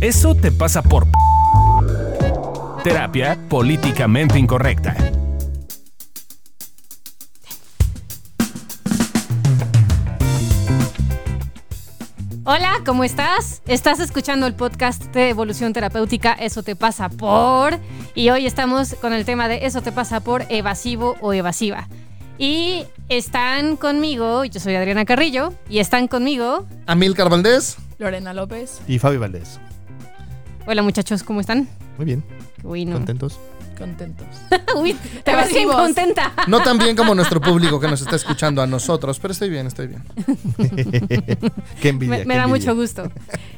Eso te pasa por... Terapia políticamente incorrecta. Hola, ¿cómo estás? Estás escuchando el podcast de Evolución Terapéutica Eso te pasa por... Y hoy estamos con el tema de Eso te pasa por evasivo o evasiva. Y están conmigo, yo soy Adriana Carrillo, y están conmigo... Amilcar Valdés. Lorena López. Y Fabi Valdés. Hola muchachos, ¿cómo están? Muy bien. ¿Contentos? Contentos. Uy, te ves bien contenta. No tan bien como nuestro público que nos está escuchando a nosotros, pero estoy bien, estoy bien. qué envidia. Me, qué da envidia. mucho gusto.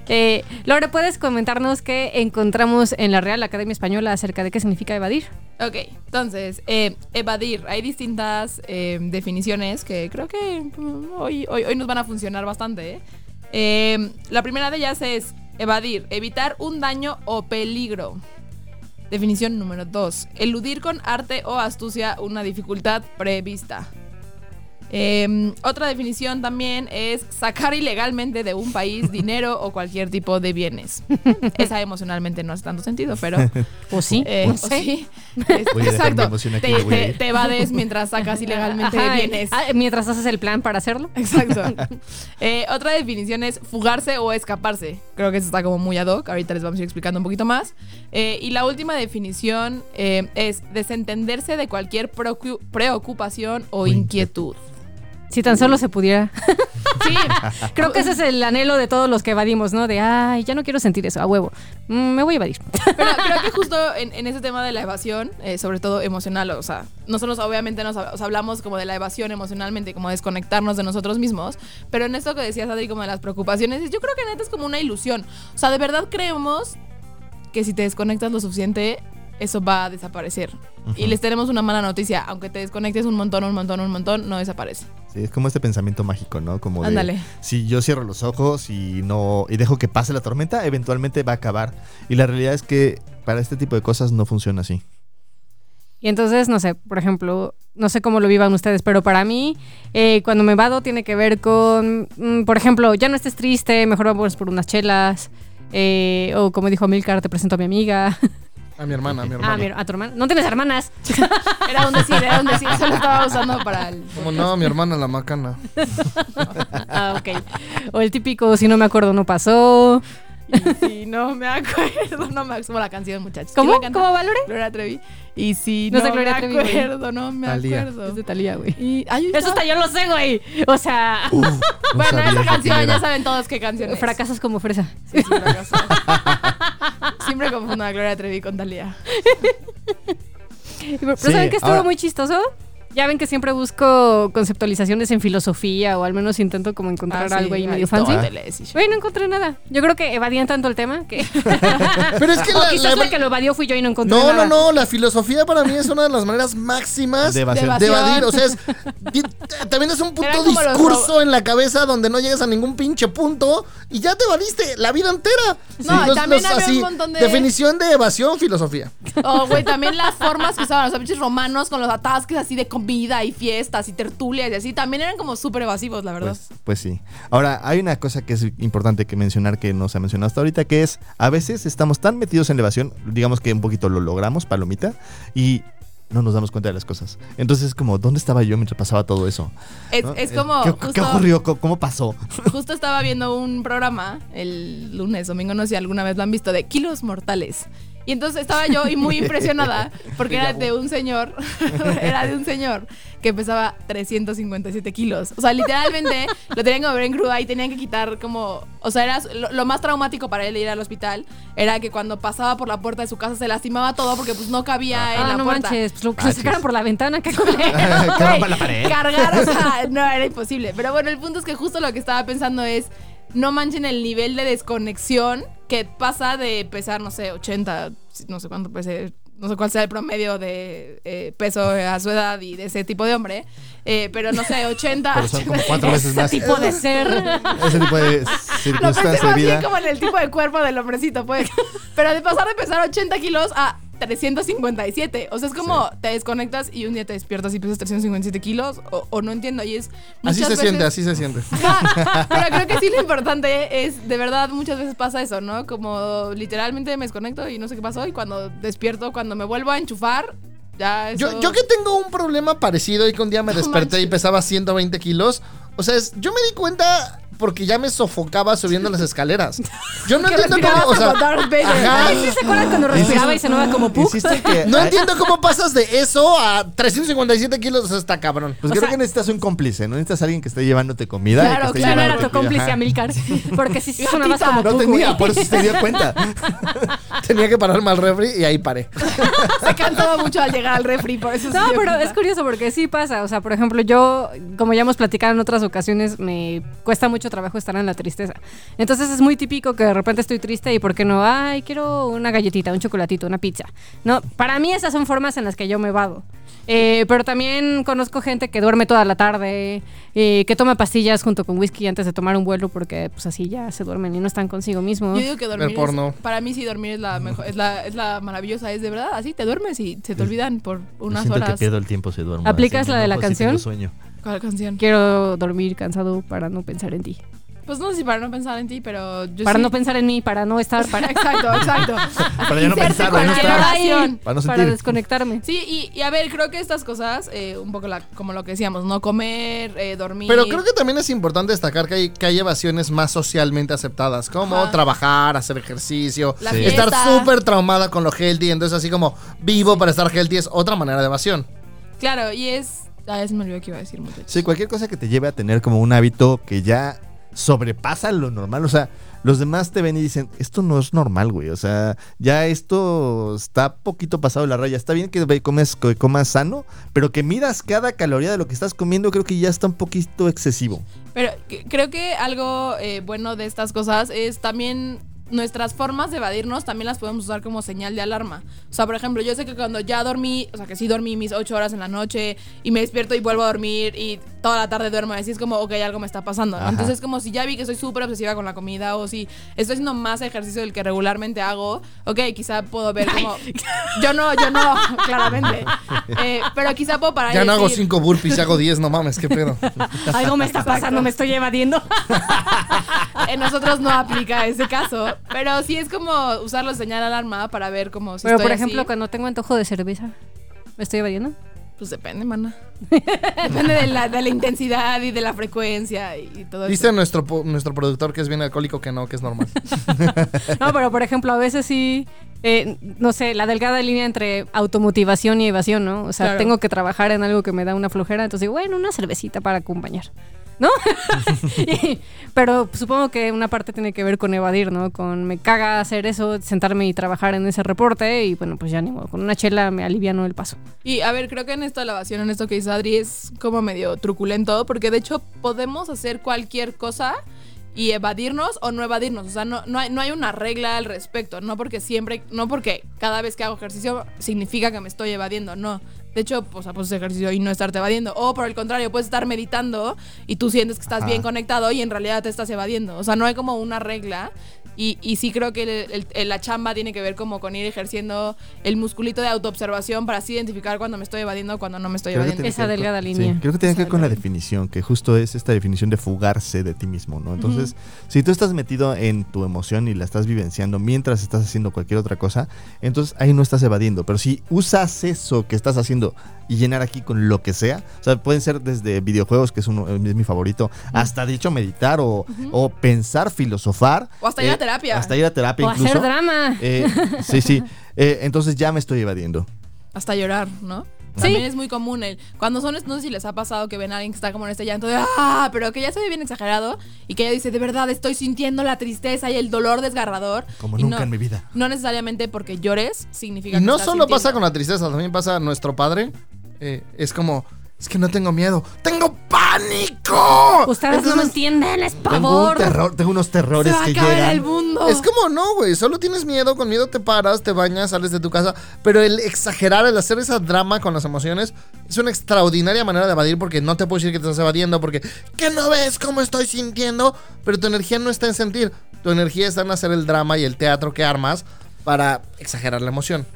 Eh, Lore, ¿puedes comentarnos qué encontramos en la Real Academia Española acerca de qué significa evadir? Ok, entonces, eh, evadir. Hay distintas eh, definiciones que creo que mm, hoy, hoy, hoy nos van a funcionar bastante. ¿eh? Eh, la primera de ellas es evadir, evitar un daño o peligro. Definición número dos, eludir con arte o astucia una dificultad prevista. Eh, otra definición también es sacar ilegalmente de un país dinero o cualquier tipo de bienes. Esa emocionalmente no hace tanto sentido, pero ¿O sí? eh, o sí. Voy Exacto. aquí, Te, te- ir. te evades mientras sacas ilegalmente Ajá, bienes. ah, mientras haces el plan para hacerlo. Exacto. Eh, otra definición es fugarse o escaparse. Creo que eso está como muy ad hoc. Ahorita les vamos a ir explicando un poquito más. Eh, y la última definición eh, es desentenderse de cualquier preocu- preocupación o inquietud. Si tan solo se pudiera. Sí, Creo que ese es el anhelo de todos los que evadimos, ¿no? De, ay, ya no quiero sentir eso, a huevo. Mm, me voy a evadir. Pero creo que justo en, en ese tema de la evasión, eh, sobre todo emocional, o sea, nosotros obviamente nos hab- o sea, hablamos como de la evasión emocionalmente, como desconectarnos de nosotros mismos, pero en esto que decías, Adri, como de las preocupaciones, yo creo que neta es como una ilusión. O sea, de verdad creemos que si te desconectas lo suficiente, eso va a desaparecer. Y les tenemos una mala noticia, aunque te desconectes un montón, un montón, un montón, no desaparece. Sí, es como este pensamiento mágico, ¿no? Como de, Ándale. si yo cierro los ojos y no y dejo que pase la tormenta, eventualmente va a acabar. Y la realidad es que para este tipo de cosas no funciona así. Y entonces, no sé, por ejemplo, no sé cómo lo vivan ustedes, pero para mí, eh, cuando me vado tiene que ver con, mm, por ejemplo, ya no estés triste, mejor vamos por unas chelas. eh, o como dijo Milcar, te presento a mi amiga. A mi hermana, a mi hermana. Ah, mi- a tu hermana. No tienes hermanas. Era un decir, era un decir, eso lo estaba usando para el... ¿Cómo no? Mi hermana la macana. ah, ok. O el típico, si no me acuerdo, no pasó. Y si no me acuerdo, no me como la canción, muchachos. ¿Cómo? ¿Cómo va, Lore? Gloria Trevi. Y si No no, sé Gloria me Trevi, güey. acuerdo, no me acuerdo. Es de Talía, güey. Y, ay, Eso hasta yo lo sé, güey. O sea, No bueno, esa canción ya saben todos qué canción es. fracasas como fresa. Sí, sí, fracaso. Siempre confundo a Gloria Trevi con Talía. Pero Sí, ¿saben que estuvo ahora- muy chistoso? Ya ven que siempre busco conceptualizaciones en filosofía o al menos intento como encontrar Ah, sí, algo ahí medio fancy. Güey, no encontré nada. Yo creo que evadían tanto el tema que... Pero es que o la, quizás la- la que lo evadió fui yo y no encontré No, nada. no, no, la filosofía para mí es una de las maneras máximas De evasión. De evadir. O sea, es, ti- también es un puto los discurso en la cabeza donde no llegas a ningún pinche punto y ya te evadiste la vida entera. No, y también había un montón de- Definición de evasión, filosofía. Oh, güey, también las formas que usaban los pinches romanos con los atasques así de comida y fiestas y tertulias y así, también eran como súper evasivos, la verdad. Pues, pues sí. Ahora, hay una cosa que es importante que mencionar que no se ha mencionado hasta ahorita, que es a veces estamos tan metidos en la evasión, digamos que un poquito lo logramos, palomita, y no nos damos cuenta de las cosas. Entonces es como, ¿dónde estaba yo mientras pasaba todo eso? es, ¿No? es Eh, como... ¿Qué, justo- qué ocurrió? ¿Cómo, cómo pasó? Justo estaba viendo un programa el lunes, domingo, no sé si alguna vez lo han visto, de kilos mortales. Y entonces estaba yo y muy impresionada porque era de un señor, era de un señor que pesaba 357 kilos. O sea, literalmente lo tenían que mover en grúa y tenían que quitar como, o sea, era lo, lo más traumático para él de ir al hospital era que cuando pasaba por la puerta de su casa se lastimaba todo porque pues no cabía en Ah, la no puerta. manches, pues lo que Ah, lo sacaron por la ventana, qué. Cargar, o sea, no era imposible. Pero bueno, el punto es que justo lo que estaba pensando es, no manchen el nivel de desconexión que pasa de pesar, no sé, 80, no sé cuánto pese, no sé cuál sea el promedio de eh, peso a su edad y de ese tipo de hombre, eh, pero no sé, 80. Pero son como cuatro veces Ese más. tipo de ser. Ese tipo de Lo pensé más bien como en el tipo de cuerpo del hombrecito, pues. Pero de pasar de pesar 80 kilos a 357. O sea, es como te desconectas y un día te despiertas y pesas 357 kilos. O, o no entiendo. Y es. Así se veces- siente, así se siente. Pero creo que sí lo importante es, de verdad, muchas veces pasa eso, ¿no? Como literalmente me desconecto y no sé qué pasó. Y cuando despierto, cuando me vuelvo a enchufar, ya. Yo, yo que tengo un problema parecido y que un día me No desperté y pesaba 120 kilos. O sea, es- yo me di cuenta porque ya me sofocaba subiendo las escaleras. Yo no entiendo cómo. O sea, ajá. Ay, ¿sí se acuerdan cuando respiraba y se sonaba como Puck? No entiendo cómo pasas de eso a 357 kilos. O sea, está cabrón. Pues O creo sea- que necesitas un cómplice, ¿no? Necesitas alguien que esté llevándote comida. y Claro, que Claro, era tu cómplice Ajá. Amilcar. Porque si sí sonabas Gatita. como No tenía, por eso se dio cuenta. Tenía que pararme al refri y ahí paré. Se cansaba mucho al llegar al refri, por eso se No, pero cuenta. es curioso porque sí pasa. O sea, por ejemplo, yo, como ya hemos platicado en otras ocasiones, me cuesta mucho trabajo estar en la tristeza. Entonces es muy típico que de repente estoy triste y ¿por qué no? Ay, quiero una galletita, un chocolatito, una pizza. No, para mí esas son formas en las que yo me vado. Eh, pero también conozco gente que duerme toda la tarde, eh, que toma pastillas junto con whisky antes de tomar un vuelo porque pues así ya se duermen y no están consigo mismos. Yo digo que dormir es- para mí sí dormir es la mejor, es la, es la maravillosa, es de verdad, así te duermes y se te olvidan por unas Siento horas. que pierdo el tiempo se duermo. ¿Aplicas así, la de la si canción? tengo sueño. ¿Cuál canción? Quiero dormir cansado para no pensar en ti. Pues no sé si para no pensar en ti, pero yo para sí- no pensar en mí, para no estar, para, Exacto, exacto. Para ya no pensar, para no cualquier estar. Para no para desconectarme. Sí, y, y a ver, creo que estas cosas, eh, un poco la, como lo que decíamos, no comer, eh, dormir. Pero creo que también es importante destacar que hay, que hay evasiones más socialmente aceptadas, como Ajá. trabajar, hacer ejercicio, Sí. estar súper traumada con lo healthy, entonces así como vivo para estar healthy es otra manera de evasión. Claro, y es. Ah, ya se me olvidó que iba a decir, muchachos. Sí, cualquier cosa que te lleve a tener como un hábito que ya sobrepasa lo normal. O sea, los demás te ven y dicen, esto no es normal, güey. O sea, ya esto está poquito pasado de la raya. Está bien que comes, que comas sano, pero que midas cada caloría de lo que estás comiendo, creo que ya está un poquito excesivo. Pero creo que algo eh, bueno de estas cosas es también nuestras formas de evadirnos también las podemos usar como señal de alarma. O sea, por ejemplo, yo sé que cuando ya dormí, o sea, que sí dormí mis ocho horas en la noche y me despierto y vuelvo a dormir y toda la tarde duermo, así es como, ok, algo me está pasando. Entonces es como si ya vi que soy súper obsesiva con la comida o si estoy haciendo más ejercicio del que regularmente hago, ok, quizá puedo ver como... Yo no, yo no, claramente. Eh, pero quizá puedo parar y Ya no hago cinco burpees, ya hago 10, no mames, qué pedo. Algo me está pasando, me estoy evadiendo. En nosotros no aplica ese caso, pero sí es como usarlo de señal alarma para ver como si Pero estoy por ejemplo, así. cuando tengo antojo de cerveza, ¿me estoy evadiendo? Pues depende, mana. depende de la, de la intensidad y de la frecuencia y, y todo Dice eso. nuestro, po- nuestro productor que es bien alcohólico que no, que es normal. No, pero por ejemplo, a veces sí, eh, no sé, la delgada línea entre automotivación y evasión, ¿no? O sea, Claro. tengo que trabajar en algo que me da una flojera, entonces digo, bueno, una cervecita para acompañar. ¿No? Pero supongo que una parte tiene que ver con evadir, ¿no? Con me caga hacer eso, sentarme y trabajar en ese reporte y bueno, pues ya ni modo, con una chela me aliviano el paso. Y a ver, creo que en esto de la evasión, en esto que dice Adri, es como medio truculento, porque de hecho podemos hacer cualquier cosa y evadirnos o no evadirnos. O sea, no, no, hay, no hay una regla al respecto. No porque siempre, no porque cada vez que hago ejercicio significa que me estoy evadiendo. No. De hecho, pues, pues ejercicio y no estarte evadiendo. O por el contrario, puedes estar meditando y tú sientes que estás Ajá. bien conectado y en realidad te estás evadiendo. O sea, no hay como una regla. Y, y sí creo que el- la chamba tiene que ver como con ir ejerciendo el musculito de autoobservación para así identificar cuando me estoy evadiendo o cuando no me estoy Creo evadiendo. Esa delgada con- línea. sí, creo que tiene que ver con la definición, que justo es esta definición de fugarse de ti mismo, ¿no? Entonces, si tú estás metido en tu emoción y la estás vivenciando mientras estás haciendo cualquier otra cosa, entonces ahí no estás evadiendo. Pero si usas eso que estás haciendo y llenar aquí con lo que sea, o sea, pueden ser desde videojuegos, que es, uno, es mi favorito, hasta dicho meditar o, o pensar, filosofar. O hasta eh, terapia. Hasta ir a terapia O incluso. hacer drama. Eh, sí, sí. Eh, entonces ya me estoy evadiendo. Hasta llorar, ¿no? Sí. También es muy común el cuando son no sé si les ha pasado que ven a alguien que está como en este llanto de ah, pero que ya se ve bien exagerado y que ella dice, "De verdad estoy sintiendo la tristeza y el dolor desgarrador." Como Y nunca no, en mi vida. No necesariamente porque llores significa Y que no estás solo pasa con la tristeza, también pasa nuestro padre. eh, es como, es que no tengo miedo, tengo pánico. Ustedes no me entienden, es Tengo, pavor. un terror, tengo unos se terrores va a que acabar llegan. el mundo. Es como no, güey. Solo tienes miedo, con miedo te paras, te bañas, sales de tu casa. Pero el exagerar, el hacer esa drama con las emociones, es una extraordinaria manera de evadir porque no te puedo decir que te estás evadiendo porque que no ves cómo estoy sintiendo, pero tu energía no está en sentir. Tu energía está en hacer el drama y el teatro que armas para exagerar la emoción.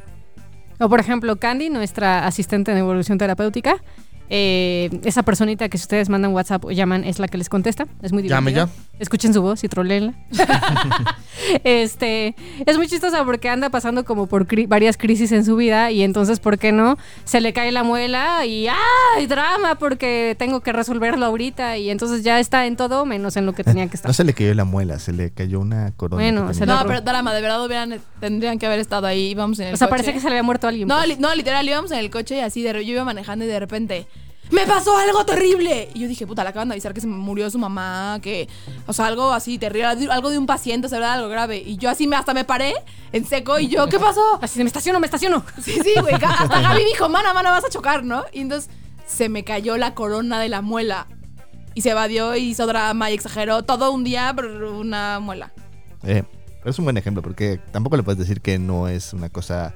O por ejemplo, Candy, nuestra asistente en evolución terapéutica, eh, esa personita que si ustedes mandan WhatsApp o llaman es la que les contesta. Es muy Llame divertida. Escuchen su voz y troleenla. este, es muy chistosa porque anda pasando como por cri- varias crisis en su vida y entonces, ¿por qué no? Se le cae la muela y ¡ay, drama! Porque tengo que resolverlo ahorita y entonces ya está en todo menos en lo que tenía que estar. No se le cayó la muela, se le cayó una corona. Bueno, se No, pero drama, de verdad hubieran, tendrían que haber estado ahí. Íbamos en el O sea, coche. parece que se le había muerto alguien. No, pues. li- no, literal, íbamos en el coche y así de, yo iba manejando y de repente ¡Me pasó algo terrible! Y yo dije, puta, le acaban de avisar que se murió su mamá, que, o sea, algo así terrible, algo de un paciente, o sea, algo grave. Y yo así me, hasta me paré en seco y yo, ¿qué pasó? Así me estaciono, me estaciono. Sí, sí, güey. Hasta Gaby dijo, mana, mana, vas a chocar, ¿no? Y entonces se me cayó la corona de la muela. Y se evadió y hizo drama y exageró todo un día por una muela. Eh, es un buen ejemplo porque tampoco le puedes decir que no es una cosa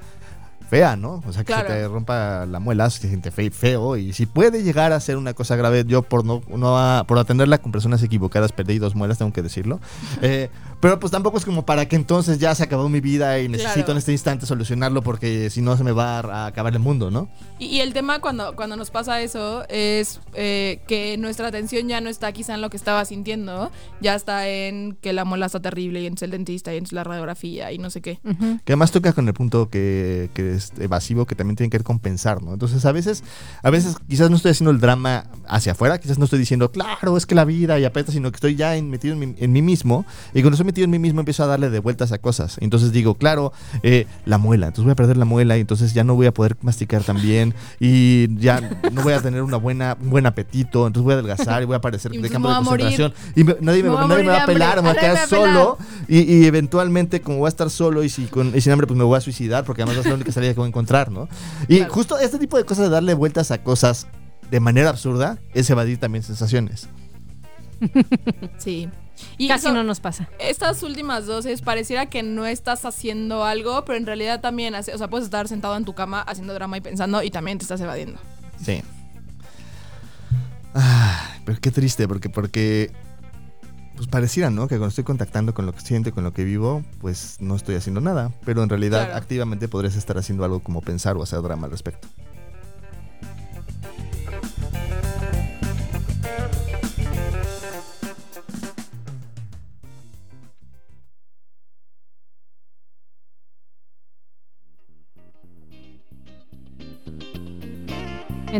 fea, ¿no? O sea, que Claro. se te rompa la muela, se siente fe- feo y si puede llegar a ser una cosa grave, yo por no, no a- por atenderla con personas equivocadas perdí dos muelas, tengo que decirlo. Eh, pero pues tampoco es como para que entonces ya se acabó mi vida y necesito Claro. en este instante solucionarlo porque si no se me va a acabar el mundo, ¿no? Y, y el tema cuando, cuando nos pasa eso es eh, que nuestra atención ya no está quizá en lo que estaba sintiendo, ya está en que la muela está terrible y entonces el dentista y entonces la radiografía y no sé qué. Que además toca con el punto que, que es evasivo, que también tiene que ver con pensar, ¿no? Entonces, a veces, a veces quizás no estoy haciendo el drama hacia afuera, quizás no estoy diciendo, claro, es que la vida y aprieta, sino que estoy ya en- metido en mí, en mí mismo. Y cuando estoy metido en mí mismo, empiezo a darle de vueltas a cosas. Entonces digo, claro, eh, la muela, entonces voy a perder la muela y entonces ya no voy a poder masticar tan bien y ya no voy a tener una buena, un buen apetito, entonces voy a adelgazar y voy a parecer Y de campo de a morir. concentración. Y me- nadie, me, nadie va a pelar, me voy a quedar a solo y, y eventualmente, como voy a estar solo y, si con, y sin hambre, pues me voy a suicidar, porque además es la única salida que voy a encontrar, ¿no? Y Claro. justo este tipo de cosas de darle vueltas a cosas de manera absurda es evadir también sensaciones. Sí. Y Casi eso- no nos pasa. Estas últimas dos es pareciera que no estás haciendo algo, pero en realidad también, hace- o sea, puedes estar sentado en tu cama haciendo drama y pensando y también te estás evadiendo. Sí. Ay, pero qué triste, porque, porque pues pareciera, ¿no? Que cuando estoy contactando con lo que siento y con lo que vivo, pues no estoy haciendo nada. Pero en realidad Claro. activamente podrías estar haciendo algo como pensar o hacer drama al respecto.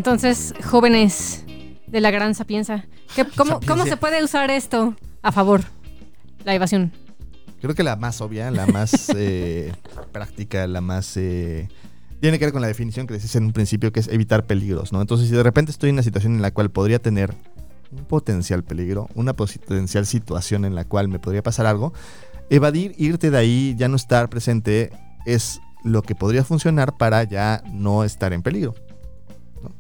Entonces, jóvenes de la gran sapienza, ¿qué- cómo. ¿cómo se puede usar esto a favor? La evasión. Creo que la más obvia, la más eh, práctica, la más... eh, tiene que ver con la definición que decís en un principio, que es evitar peligros, ¿no? Entonces, si de repente estoy en una situación en la cual podría tener un potencial peligro, una potencial situación en la cual me podría pasar algo, evadir, irte de ahí, ya no estar presente, es lo que podría funcionar para ya no estar en peligro.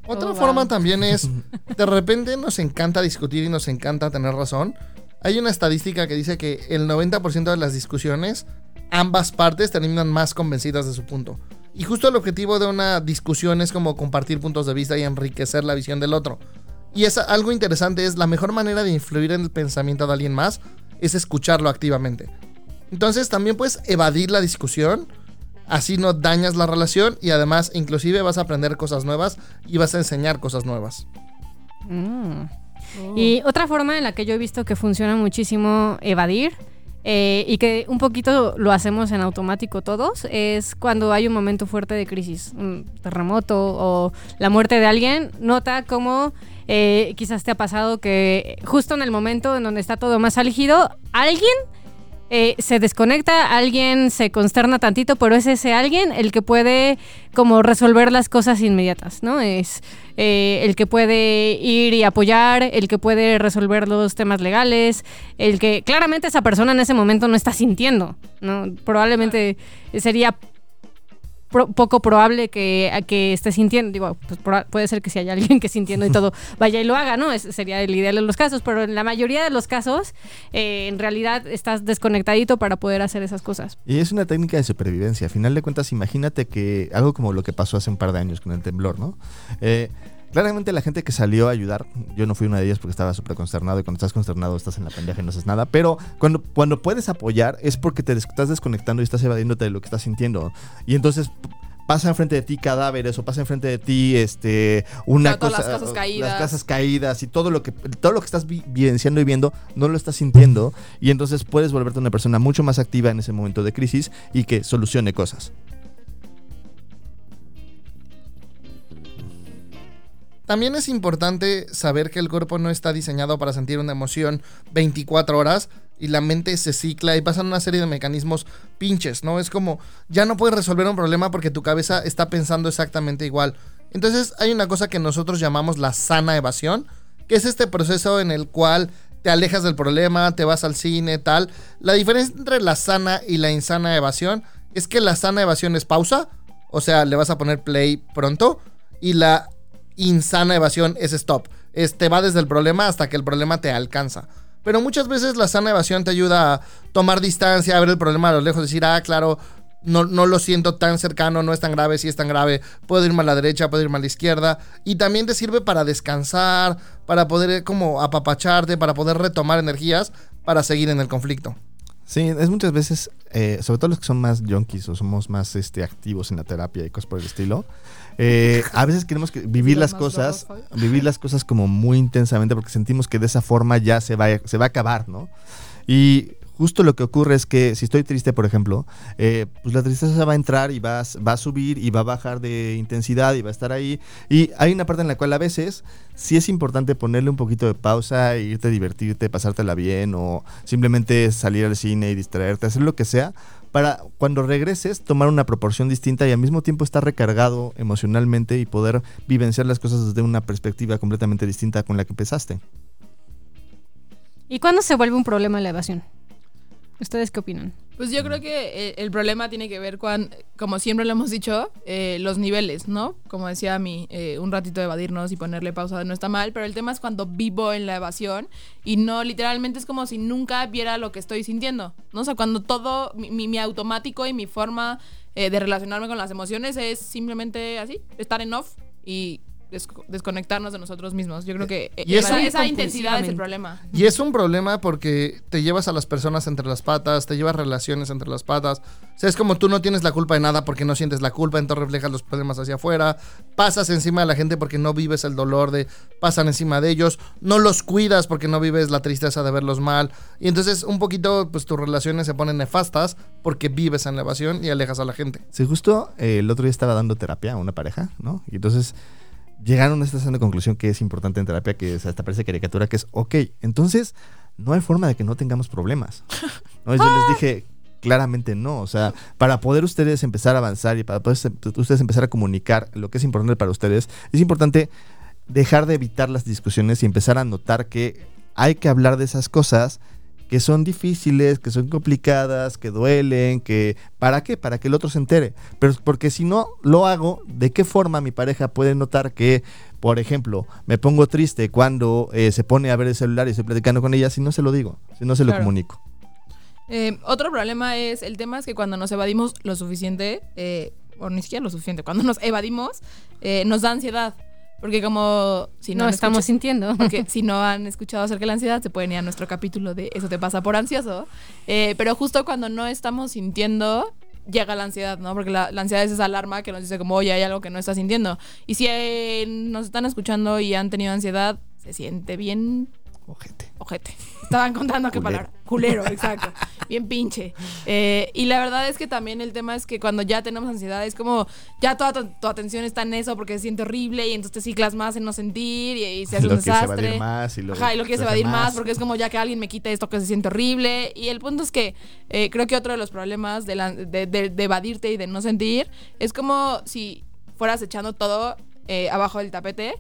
Otra Oh, forma wow. también es, de repente nos encanta discutir y nos encanta tener razón. Hay una estadística que dice que el 90% de las discusiones, ambas partes terminan más convencidas de su punto. Y justo el objetivo de una discusión es como compartir puntos de vista y enriquecer la visión del otro. Y es algo interesante, es la mejor manera de influir en el pensamiento de alguien más, es escucharlo activamente. Entonces también puedes evadir la discusión, así no dañas la relación y además inclusive vas a aprender cosas nuevas y vas a enseñar cosas nuevas. Mm. Y otra forma en la que yo he visto que funciona muchísimo evadir eh, y que un poquito lo hacemos en automático todos es cuando hay un momento fuerte de crisis, un terremoto o la muerte de alguien, nota cómo eh, quizás te ha pasado que justo en el momento en donde está todo más álgido, alguien eh, se desconecta, alguien se consterna tantito, pero es ese alguien el que puede como resolver las cosas inmediatas, ¿no? Es eh, el que puede ir y apoyar, el que puede resolver los temas legales, el que claramente esa persona en ese momento no está sintiendo, ¿no? Probablemente sería pro- poco probable que, a que esté sintiendo, digo, pues puede ser que si hay alguien que sintiendo y todo vaya y lo haga, ¿no? Es- sería el ideal en los casos, pero en la mayoría de los casos, eh, en realidad estás desconectadito para poder hacer esas cosas. Y es una técnica de supervivencia. A final de cuentas, imagínate que algo como lo que pasó hace un par de años con el temblor, ¿no? Eh, claramente la gente que salió a ayudar, yo no fui una de ellas porque estaba súper consternado y cuando estás consternado estás en la pendeja y no haces nada, pero cuando, cuando puedes apoyar es porque te estás desconectando y estás evadiéndote de lo que estás sintiendo. Y entonces pasa enfrente de ti cadáveres o pasa enfrente de ti este una cosa las casas caídas. las casas caídas y todo lo que todo lo que estás vi- vivenciando y viendo no lo estás sintiendo y entonces puedes volverte una persona mucho más activa en ese momento de crisis y que solucione cosas. También es importante saber que el cuerpo no está diseñado para sentir una emoción 24 horas y la mente se cicla y pasan una serie de mecanismos pinches, ¿no? Es como, ya no puedes resolver un problema porque tu cabeza está pensando exactamente igual. Entonces hay una cosa que nosotros llamamos la sana evasión, que es este proceso en el cual te alejas del problema, te vas al cine, tal. La diferencia entre la sana y la insana evasión es que la sana evasión es pausa, o sea, le vas a poner play pronto, y la insana evasión es stop. Es te va desde el problema hasta que el problema te alcanza. Pero muchas veces la sana evasión te ayuda a tomar distancia, a ver el problema a lo lejos, decir, ah, claro, no, no lo siento tan cercano, no es tan grave, si es tan grave, puedo irme a la derecha, puedo irme a la izquierda. Y también te sirve para descansar, para poder como apapacharte, para poder retomar energías para seguir en el conflicto. Sí, es muchas veces, eh, sobre todo los que son más junkies o somos más este, activos en la terapia y cosas por el estilo, eh, a veces queremos que vivir las cosas, vivir las cosas como muy intensamente porque sentimos que de esa forma ya se va, se va a acabar, ¿no? Y justo lo que ocurre es que si estoy triste, por ejemplo, eh, pues la tristeza va a entrar y va, a- subir y va a bajar de intensidad y va a estar ahí. Y hay una parte en la cual a veces sí es importante ponerle un poquito de pausa, e irte a divertirte, pasártela bien o simplemente salir al cine y distraerte, hacer lo que sea para cuando regreses tomar una proporción distinta y al mismo tiempo estar recargado emocionalmente y poder vivenciar las cosas desde una perspectiva completamente distinta con la que empezaste. ¿Y cuándo se vuelve un problema la evasión? ¿Ustedes qué opinan? Pues yo creo que eh, el problema tiene que ver con, como siempre lo hemos dicho, eh, los niveles, ¿no? Como decía mi, eh, un ratito de evadirnos y ponerle pausa no está mal, pero el tema es cuando vivo en la evasión y no, literalmente es como si nunca viera lo que estoy sintiendo, ¿no? O sea, cuando todo, mi, mi- automático y mi forma eh, de relacionarme con las emociones es simplemente así, estar en off y desco- desconectarnos de nosotros mismos. Yo creo que eh, Y eso- esa, esa intensidad es el problema. Y es un problema porque te llevas a las personas entre las patas, te llevas relaciones entre las patas. O sea, es como tú no tienes la culpa de nada porque no sientes la culpa, entonces reflejas los problemas hacia afuera. Pasas encima de la gente porque no vives el dolor de pasan encima de ellos. No los cuidas porque no vives la tristeza de verlos mal. Y entonces un poquito pues tus relaciones se ponen nefastas porque vives en la evasión y alejas a la gente. Sí, justo eh, el otro día estaba dando terapia a una pareja, ¿no? Y entonces llegaron a esta segunda conclusión que es importante en terapia, que es, hasta parece caricatura, que es, ok, entonces no hay forma de que no tengamos problemas. ¿No? Yo les dije, claramente no. O sea, para poder ustedes empezar a avanzar y para poder ustedes empezar a comunicar lo que es importante para ustedes, es importante dejar de evitar las discusiones y empezar a notar que hay que hablar de esas cosas que son difíciles, que son complicadas, que duelen, que ¿para qué? Para que el otro se entere. Pero porque si no lo hago, ¿de qué forma mi pareja puede notar que, por ejemplo, me pongo triste cuando eh, se pone a ver el celular y estoy platicando con ella si no se lo digo, si no se lo Claro. comunico? Eh, otro problema es, el tema es que cuando nos evadimos lo suficiente, eh, o ni siquiera lo suficiente, cuando nos evadimos, eh, nos da ansiedad. Porque como si no, estamos escucha- sintiendo. porque si no han escuchado acerca de la ansiedad, se pueden ir a nuestro capítulo de Eso te pasa por ansioso. Eh, pero justo cuando no estamos sintiendo, llega la ansiedad, ¿no? Porque la, la ansiedad es esa alarma que nos dice como, oye, hay algo que no estás sintiendo. Y si eh, nos están escuchando y han tenido ansiedad, se siente bien Ojete. ojete. Estaban contando qué palabra. Culero, exacto. Bien pinche. Eh, y la verdad es que también el tema es que cuando ya tenemos ansiedad es como ya toda tu, tu atención está en eso porque se siente horrible y entonces te ciclas más en no sentir y, y se hace Lo un que se desastre. más y luego Ajá, y lo quieres se evadir más. porque es como ya que alguien me quita esto que se siente horrible. Y el punto es que eh, creo que otro de los problemas de, la- de- de- de evadirte y de no sentir es como si fueras echando todo eh, abajo del tapete,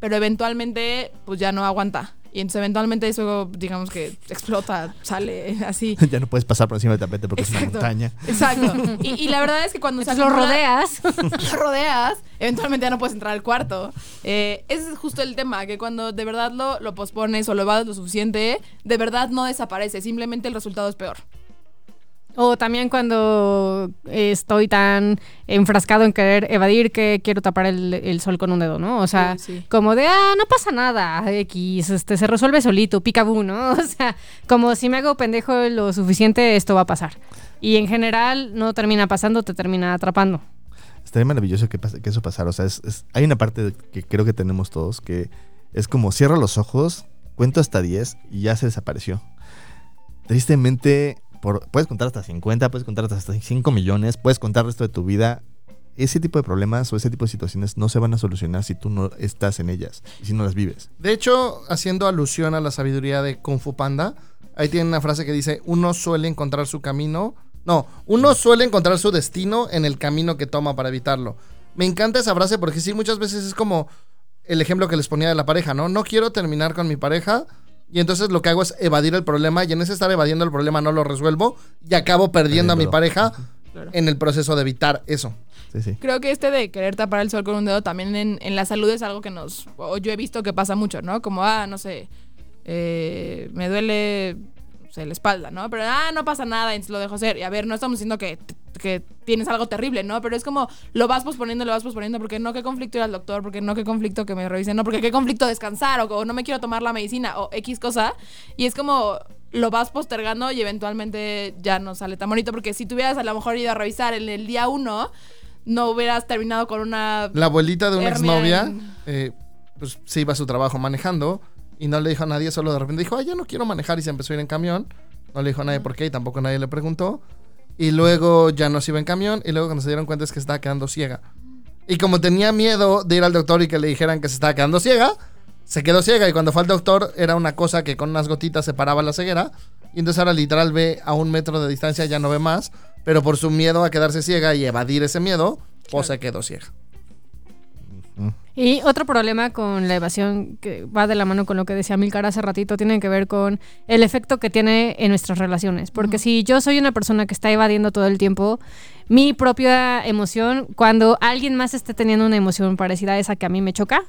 pero eventualmente pues ya no aguanta. Y entonces eventualmente eso digamos que explota, sale así. ya no puedes pasar por encima del tapete porque es una montaña. Exacto. Y, y la verdad es que cuando se lo rodeas. lo rodeas, eventualmente ya no puedes entrar al cuarto. Eh, ese es justo el tema, que cuando de verdad lo, lo pospones o lo evades lo suficiente, de verdad no desaparece, simplemente el resultado es peor. O también cuando estoy tan enfrascado en querer evadir que quiero tapar el, el sol con un dedo, ¿no? O sea, Sí, sí. como de, ah, no pasa nada, X, este, se resuelve solito, picabú, ¿no? O sea, como si me hago pendejo lo suficiente, esto va a pasar. Y en general no termina pasando, te termina atrapando. estaría maravilloso que, pase- que eso pasara. O sea, es- es- hay una parte que creo que tenemos todos que es como cierra los ojos, cuento hasta 10 y ya se desapareció. Tristemente, por, puedes contar hasta 50, puedes contar hasta 5 millones, puedes contar el resto de tu vida. Ese tipo de problemas o ese tipo de situaciones no se van a solucionar si tú no estás en ellas si no las vives. De hecho, haciendo alusión a la sabiduría de Kung Fu Panda, ahí tiene una frase que dice, uno suele encontrar su camino, no, uno suele encontrar su destino en el camino que toma para evitarlo. Me encanta esa frase porque sí, muchas veces es como el ejemplo que les ponía de la pareja, ¿no? No quiero terminar con mi pareja y entonces lo que hago es evadir el problema y en ese estar evadiendo el problema no lo resuelvo y acabo perdiendo a mi pareja Claro. en el proceso de evitar eso. Sí, sí. Creo que este de querer tapar el sol con un dedo también en, en la salud es algo que nos. O yo he visto que pasa mucho, ¿no? Como, ah, no sé. eh, me duele. sé, la espalda, ¿no? Pero, ah, no pasa nada, y lo dejo ser. Y a ver, no estamos diciendo que, que tienes algo terrible, ¿no? Pero es como, lo vas posponiendo, lo vas posponiendo, porque no, qué conflicto ir al doctor, porque no, qué conflicto que me revisen, no, porque qué conflicto descansar, o, o no me quiero tomar la medicina, o X cosa. Y es como, lo vas postergando y eventualmente ya no sale tan bonito, porque si tuvieras a lo mejor ido a revisar en el día uno, no hubieras terminado con una... La abuelita de una exnovia, en- eh, pues se iba a su trabajo manejando y no le dijo a nadie, solo de repente dijo, ay, ya no quiero manejar y se empezó a ir en camión. No le dijo a nadie por qué y tampoco nadie le preguntó. Y luego ya no se iba en camión y luego cuando se dieron cuenta es que estaba quedando ciega. Y como tenía miedo de ir al doctor y que le dijeran que se estaba quedando ciega, se quedó ciega y cuando fue al doctor era una cosa que con unas gotitas separaba la ceguera. Y entonces ahora literal ve a un metro de distancia, ya no ve más, pero por su miedo a quedarse ciega y evadir ese miedo, pues se quedó ciega. Y otro problema con la evasión que va de la mano con lo que decía Milcar hace ratito tiene que ver con el efecto que tiene en nuestras relaciones. Porque si yo soy una persona que está evadiendo todo el tiempo, mi propia emoción, cuando alguien más esté teniendo una emoción parecida a esa que a mí me choca,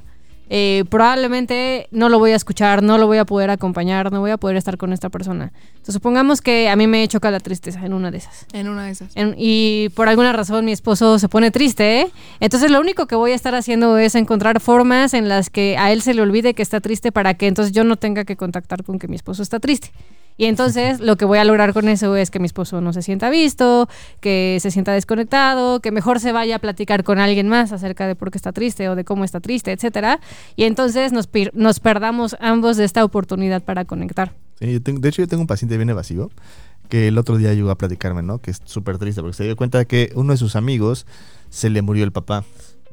eh, probablemente no lo voy a escuchar, no lo voy a poder acompañar, no voy a poder estar con esta persona. Entonces supongamos que a mí me choca la tristeza en una de esas. En una de esas. En- y por alguna razón mi esposo se pone triste, ¿eh? entonces lo único que voy a estar haciendo es encontrar formas en las que a él se le olvide que está triste para que entonces yo no tenga que contactar con que mi esposo está triste. Y entonces lo que voy a lograr con eso es que mi esposo no se sienta visto, que se sienta desconectado, que mejor se vaya a platicar con alguien más acerca de por qué está triste o de cómo está triste, etcétera. Y entonces nos, perdamos ambos de esta oportunidad para conectar. Sí, yo tengo- de hecho, yo tengo un paciente bien evasivo que el otro día llegó a platicarme, ¿no? Que es súper triste porque se dio cuenta que uno de sus amigos se le murió el papá.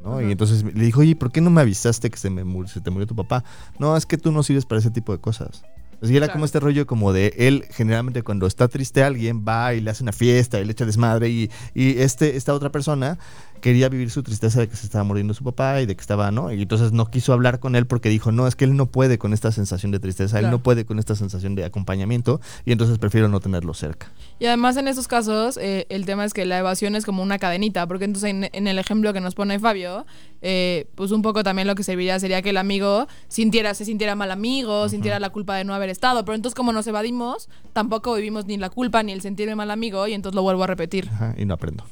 ¿no? Y entonces le dijo, oye, ¿por qué no me avisaste que se, me mur- se te murió tu papá? No, es que tú no sirves para ese tipo de cosas. Así era Claro. como este rollo como de él, generalmente cuando está triste alguien, va y le hace una fiesta y le echa desmadre y, y este, esta otra persona quería vivir su tristeza de que se estaba muriendo su papá y de que estaba, ¿no? Y entonces no quiso hablar con él porque dijo, no, es que él no puede con esta sensación de tristeza, él no puede con esta sensación de acompañamiento y entonces prefiero no tenerlo cerca. Y además en esos casos eh, el tema es que la evasión es como una cadenita, porque entonces en, en el ejemplo que nos pone Fabio, eh, pues un poco también lo que serviría sería que el amigo sintiera, se sintiera mal amigo, sintiera la culpa de no haber estado, pero entonces como nos evadimos, tampoco vivimos ni la culpa ni el sentirme mal amigo y entonces lo vuelvo a repetir. Ajá, y no aprendo.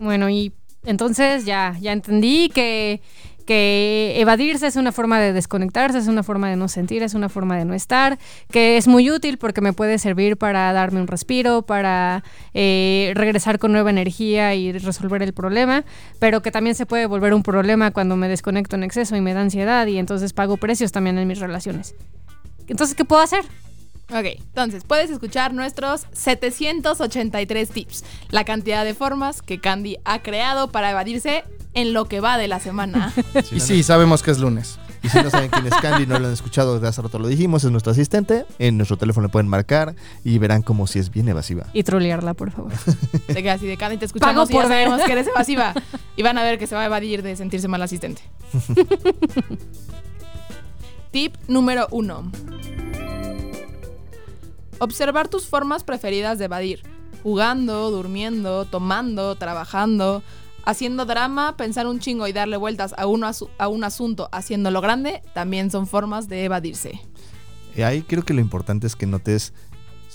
Bueno, y entonces ya, ya entendí que, que evadirse es una forma de desconectarse, es una forma de no sentir, es una forma de no estar, que es muy útil porque me puede servir para darme un respiro, para eh, regresar con nueva energía y resolver el problema, pero que también se puede volver un problema cuando me desconecto en exceso y me da ansiedad y entonces pago precios también en mis relaciones. Entonces, ¿qué puedo hacer? Ok, entonces puedes escuchar nuestros 783 tips, la cantidad de formas que Candy ha creado para evadirse en lo que va de la semana. Y sí, sabemos que es lunes. Y si no saben quién es Candy, no lo han escuchado, desde hace rato lo dijimos, es nuestro asistente. En nuestro teléfono le pueden marcar y verán como si es bien evasiva. Y trolearla, por favor. De que así de Candy te escuchamos Pago y ya por sabemos que eres evasiva. Y van a ver que se va a evadir de sentirse mal asistente. Tip número uno. Observar tus formas preferidas de evadir. Jugando, durmiendo, tomando, trabajando, haciendo drama, pensar un chingo y darle vueltas a, un asunto haciéndolo grande, también son formas de evadirse. Ahí creo que lo importante es que notes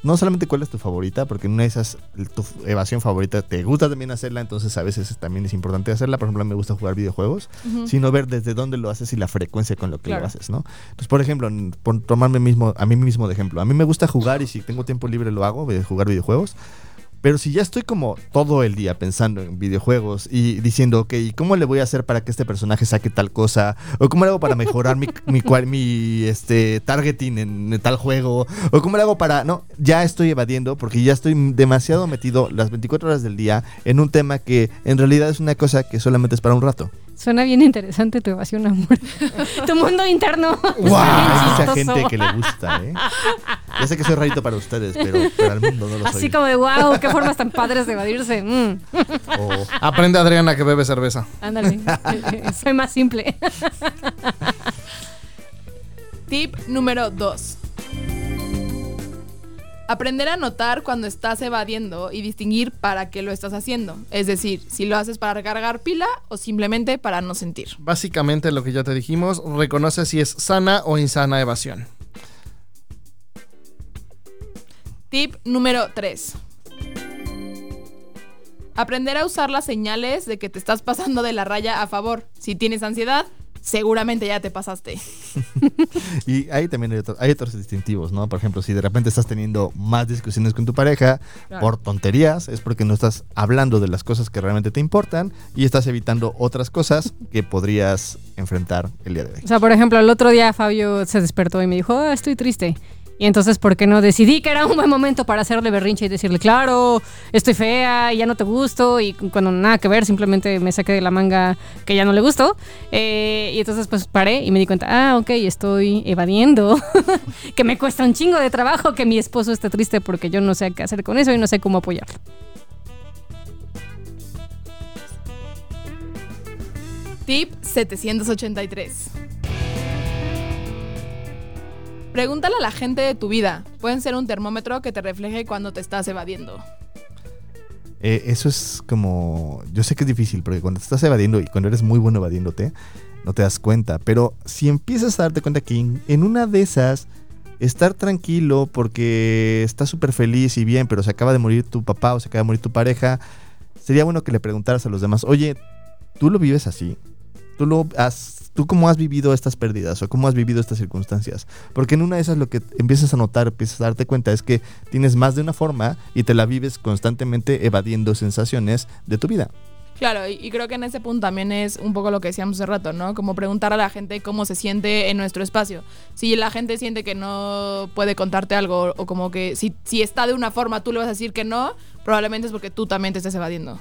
no solamente cuál es tu favorita, porque en una de esas, tu evasión favorita te gusta también hacerla, entonces a veces también es importante hacerla. Por ejemplo, me gusta jugar videojuegos, sino ver desde dónde lo haces y la frecuencia con lo que Claro. lo haces, ¿no? Entonces, por ejemplo, por tomarme mismo, a mí mismo de ejemplo, a mí me gusta jugar y si tengo tiempo libre lo hago, de jugar videojuegos. Pero si ya estoy como todo el día pensando en videojuegos y diciendo, ok, ¿cómo le voy a hacer para que este personaje saque tal cosa? ¿O cómo le hago para mejorar mi, mi, mi, este, targeting en, en tal juego? ¿O cómo le hago para...? No, ya estoy evadiendo porque ya estoy demasiado metido las 24 horas del día en un tema que en realidad es una cosa que solamente es para un rato. Suena bien interesante tu evasión, amor. tu mundo interno. Hay Está mucha gente que le gusta, ¿eh? Ya sé que soy rarito para ustedes, pero, pero al mundo no lo soy. Así como de wow, qué formas tan padres de evadirse. Mm, O- Aprende Adriana que bebe cerveza. ándale. Soy más simple. Tip número 2. Aprender a notar cuando estás evadiendo y distinguir para qué lo estás haciendo. Es decir, si lo haces para recargar pila o simplemente para no sentir. Básicamente lo que ya te dijimos, reconoce si es sana o insana evasión. Tip número 3. Aprender a usar las señales de que te estás pasando de la raya a favor. Si tienes ansiedad, seguramente ya te pasaste. Y ahí también hay, otro- hay otros distintivos, ¿no? Por ejemplo, si de repente estás teniendo más discusiones con tu pareja Claro. por tonterías, es porque no estás hablando de las cosas que realmente te importan y estás evitando otras cosas que podrías enfrentar el día de hoy. O sea, por ejemplo, el otro día Fabio se despertó y me dijo, "Ah, estoy triste. Y entonces, ¿por qué no decidí que era un buen momento para hacerle berrinche y decirle, claro, estoy fea y ya no te gusto? Y cuando nada que ver, simplemente me saqué de la manga que ya no le gustó. Eh, y entonces, pues paré y me di cuenta, ah, ok, estoy evadiendo. que me cuesta un chingo de trabajo que mi esposo esté triste porque yo no sé qué hacer con eso y no sé cómo apoyarlo. Tip 783. Pregúntale a la gente de tu vida. Pueden ser un termómetro que te refleje cuando te estás evadiendo. Eh, eso es como. Yo sé que es difícil, porque cuando te estás evadiendo y cuando eres muy bueno evadiéndote, no te das cuenta. Pero si empiezas a darte cuenta que en, una de esas, estar tranquilo porque estás súper feliz y bien, pero se acaba de morir tu papá o se acaba de morir tu pareja, sería bueno que le preguntaras a los demás, oye, ¿tú lo vives así? ¿Tú, lo has, ¿Tú cómo has vivido estas pérdidas o cómo has vivido estas circunstancias? Porque en una de esas lo que empiezas a notar, empiezas a darte cuenta es que tienes más de una forma y te la vives constantemente evadiendo sensaciones de tu vida. Claro, y, creo que en ese punto también es un poco lo que decíamos hace rato, ¿no? Como preguntar a la gente cómo se siente en nuestro espacio. Si la gente siente que no puede contarte algo o como que si, si está de una forma tú le vas a decir que no, probablemente es porque tú también te estés evadiendo.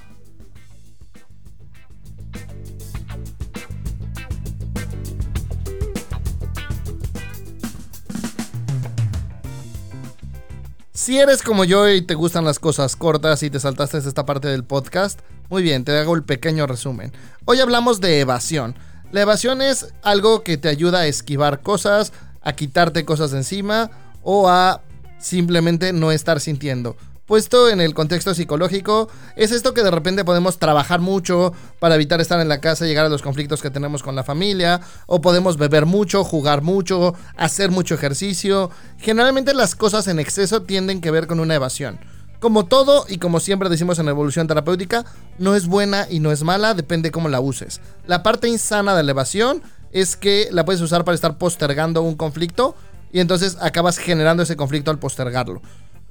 Si eres como yo y te gustan las cosas cortas y te saltaste esta parte del podcast, muy bien, te hago el pequeño resumen. Hoy hablamos de evasión. La evasión es algo que te ayuda a esquivar cosas, a quitarte cosas de encima o a simplemente no estar sintiendo. Puesto en el contexto psicológico, es esto que de repente podemos trabajar mucho para evitar estar en la casa y llegar a los conflictos que tenemos con la familia, o podemos beber mucho, jugar mucho, hacer mucho ejercicio. Generalmente las cosas en exceso tienden que ver con una evasión. Como todo y como siempre decimos en evolución terapéutica, no es buena y no es mala, depende cómo la uses. La parte insana de la evasión es que la puedes usar para estar postergando un conflicto y entonces acabas generando ese conflicto al postergarlo.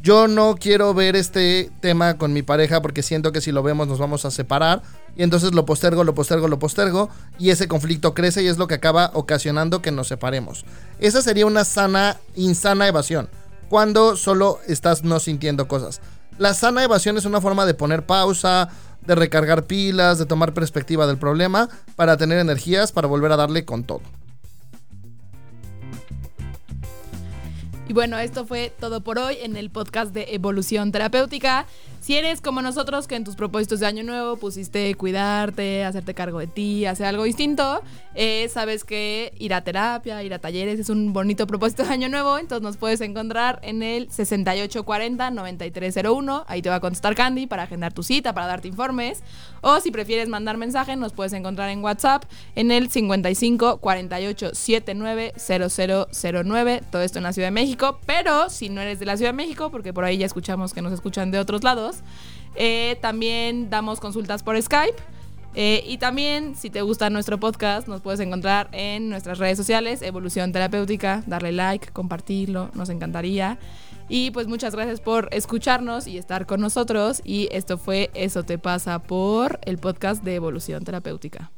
Yo no quiero ver este tema con mi pareja porque siento que si lo vemos nos vamos a separar y entonces lo postergo, lo postergo, lo postergo y ese conflicto crece y es lo que acaba ocasionando que nos separemos. Esa sería una sana, insana evasión, cuando solo estás no sintiendo cosas. La sana evasión es una forma de poner pausa, de recargar pilas, de tomar perspectiva del problema para tener energías para volver a darle con todo. Y bueno, esto fue todo por hoy en el podcast de Evolución Terapéutica. Si eres como nosotros que en tus propósitos de año nuevo pusiste cuidarte, hacerte cargo de ti, hacer algo distinto, eh, sabes que ir a terapia, ir a talleres es un bonito propósito de año nuevo, entonces nos puedes encontrar en el 6840-9301, ahí te va a contestar Candy para agendar tu cita, para darte informes, o si prefieres mandar mensaje, nos puedes encontrar en WhatsApp en el 55 48 79 0009, todo esto en la Ciudad de México. Pero si no eres de la Ciudad de México, porque por ahí ya escuchamos que nos escuchan de otros lados, eh, también damos consultas por Skype. Eh, y también, si te gusta nuestro podcast, nos puedes encontrar en nuestras redes sociales, Evolución Terapéutica, darle like, compartirlo, nos encantaría. Y pues muchas gracias por escucharnos y estar con nosotros. Y esto fue Eso te pasa por el podcast de Evolución Terapéutica.